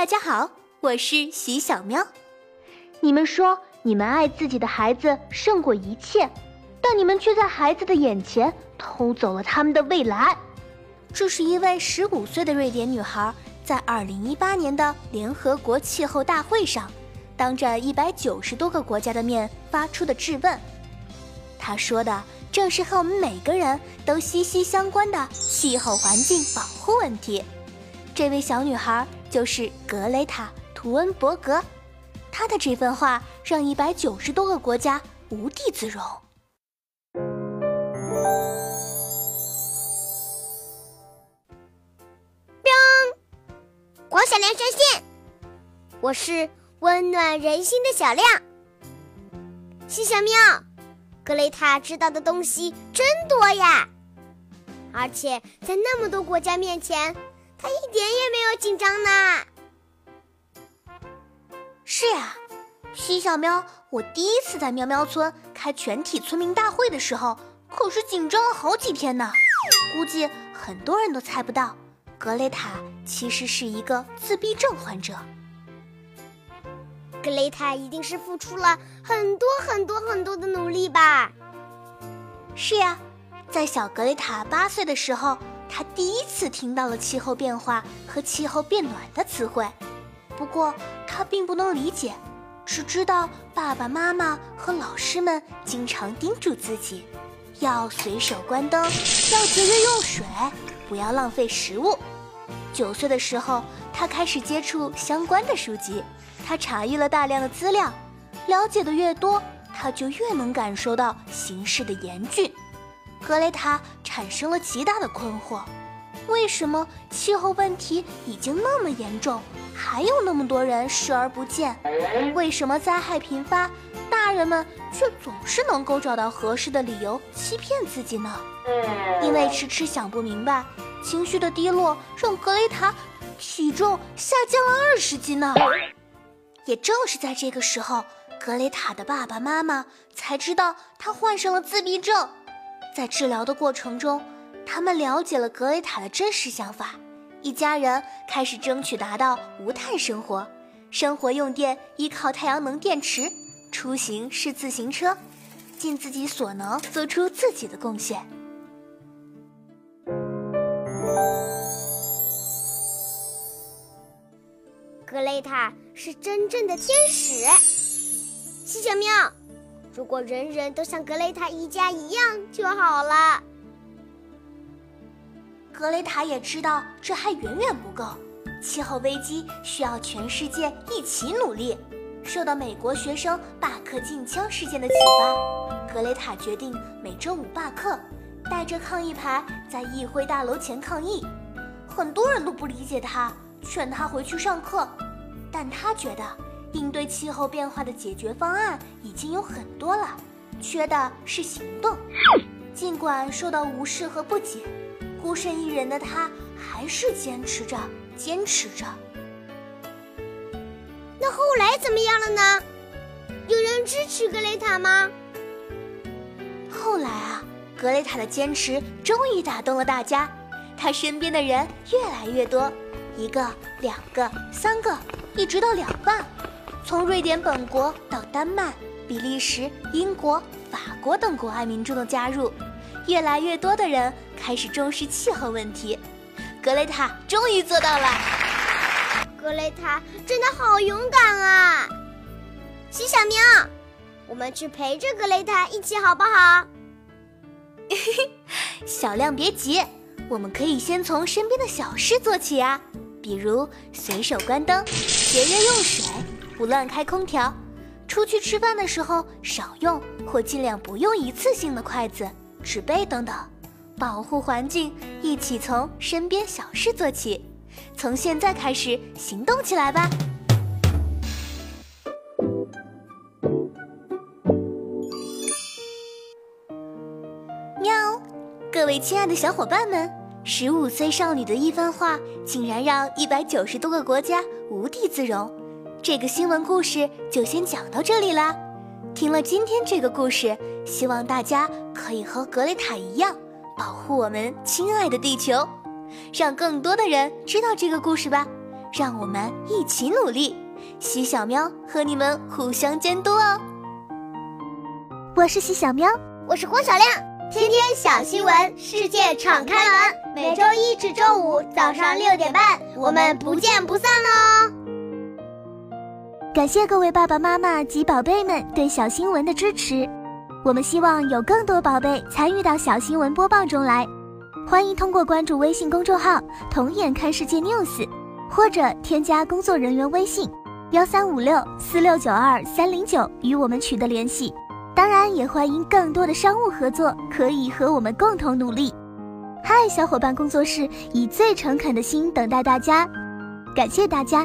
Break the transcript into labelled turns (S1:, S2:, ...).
S1: 大家好，我是徐小喵。
S2: 你们说你们爱自己的孩子胜过一切，但你们却在孩子的眼前偷走了他们的未来。
S1: 这是一位十五岁的瑞典女孩在二零一八年的联合国气候大会上，当着一百九十多个国家的面发出的质问。她说的正是和我们每个人都息息相关的气候环境保护问题。这位小女孩就是格雷塔·图恩伯格。她的这番话让一百九十多个国家无地自容。
S3: 光小亮上线，我是温暖人心的小亮。西小喵，格雷塔知道的东西真多呀，而且在那么多国家面前，他一点也没有紧张呢。
S1: 是呀，西小喵，我第一次在喵喵村开全体村民大会的时候，可是紧张了好几天呢。估计很多人都猜不到，格雷塔其实是一个自闭症患者。
S3: 格雷塔一定是付出了很多很多很多的努力吧？
S1: 是呀，在小格雷塔八岁的时候，他第一次听到了气候变化和气候变暖的词汇。不过他并不能理解，只知道爸爸妈妈和老师们经常叮嘱自己，要随手关灯，要节约用水，不要浪费食物。九岁的时候，他开始接触相关的书籍，他查阅了大量的资料，了解的越多，他就越能感受到形势的严峻。格雷塔产生了极大的困惑。为什么气候问题已经那么严重，还有那么多人视而不见？为什么灾害频发，大人们却总是能够找到合适的理由欺骗自己呢？因为迟迟想不明白，情绪的低落让格雷塔体重下降了二十斤呢。也正是在这个时候，格雷塔的爸爸妈妈才知道她患上了自闭症，在治疗的过程中。他们了解了格雷塔的真实想法，一家人开始争取达到无碳生活，生活用电依靠太阳能电池，出行是自行车，尽自己所能做出自己的贡献。
S3: 格雷塔是真正的天使，西小喵，如果人人都像格雷塔一家一样就好了。
S1: 格雷塔也知道这还远远不够，气候危机需要全世界一起努力。受到美国学生罢课禁枪事件的启发，格雷塔决定每周五罢课，带着抗议牌在议会大楼前抗议。很多人都不理解他，劝他回去上课，但他觉得应对气候变化的解决方案已经有很多了，缺的是行动。尽管受到无视和不解。孤身一人的他还是坚持着，坚持着。
S3: 那后来怎么样了呢？有人支持格雷塔吗？
S1: 后来啊，格雷塔的坚持终于打动了大家，他身边的人越来越多，一个、两个、三个，一直到两万。从瑞典本国到丹麦、比利时、英国、法国等国外民众的加入。越来越多的人开始重视气候问题，格雷塔终于做到了。
S3: 格雷塔真的好勇敢啊！徐小明，我们去陪着格雷塔一起好不好？
S1: 小亮别急，我们可以先从身边的小事做起啊，比如随手关灯、节约用水、不乱开空调、出去吃饭的时候少用或尽量不用一次性的筷子。纸杯等等，保护环境，一起从身边小事做起，从现在开始行动起来吧！喵，各位亲爱的小伙伴们，十五岁少女的一番话，竟然让一百九十多个国家无地自容。这个新闻故事就先讲到这里啦。听了今天这个故事，希望大家可以和格雷塔一样，保护我们亲爱的地球，让更多的人知道这个故事吧。
S4: 让我们一起努力。喜小喵和你们互相监督哦。
S1: 我是喜小喵，
S3: 我是黄小亮。天天小新闻，世界敞开门。每周一至周五早上六点半，我们不见不散哦。
S1: 感谢各位爸爸妈妈及宝贝们对小新闻的支持。我们希望有更多宝贝参与到小新闻播报中来。欢迎通过关注微信公众号“童眼看世界 news”，或者添加工作人员微信。幺三五六四六九二三零九与我们取得联系，当然也欢迎更多的商务合作，可以和我们共同努力。嗨，小伙伴工作室以最诚恳的心等待大家，感谢大家。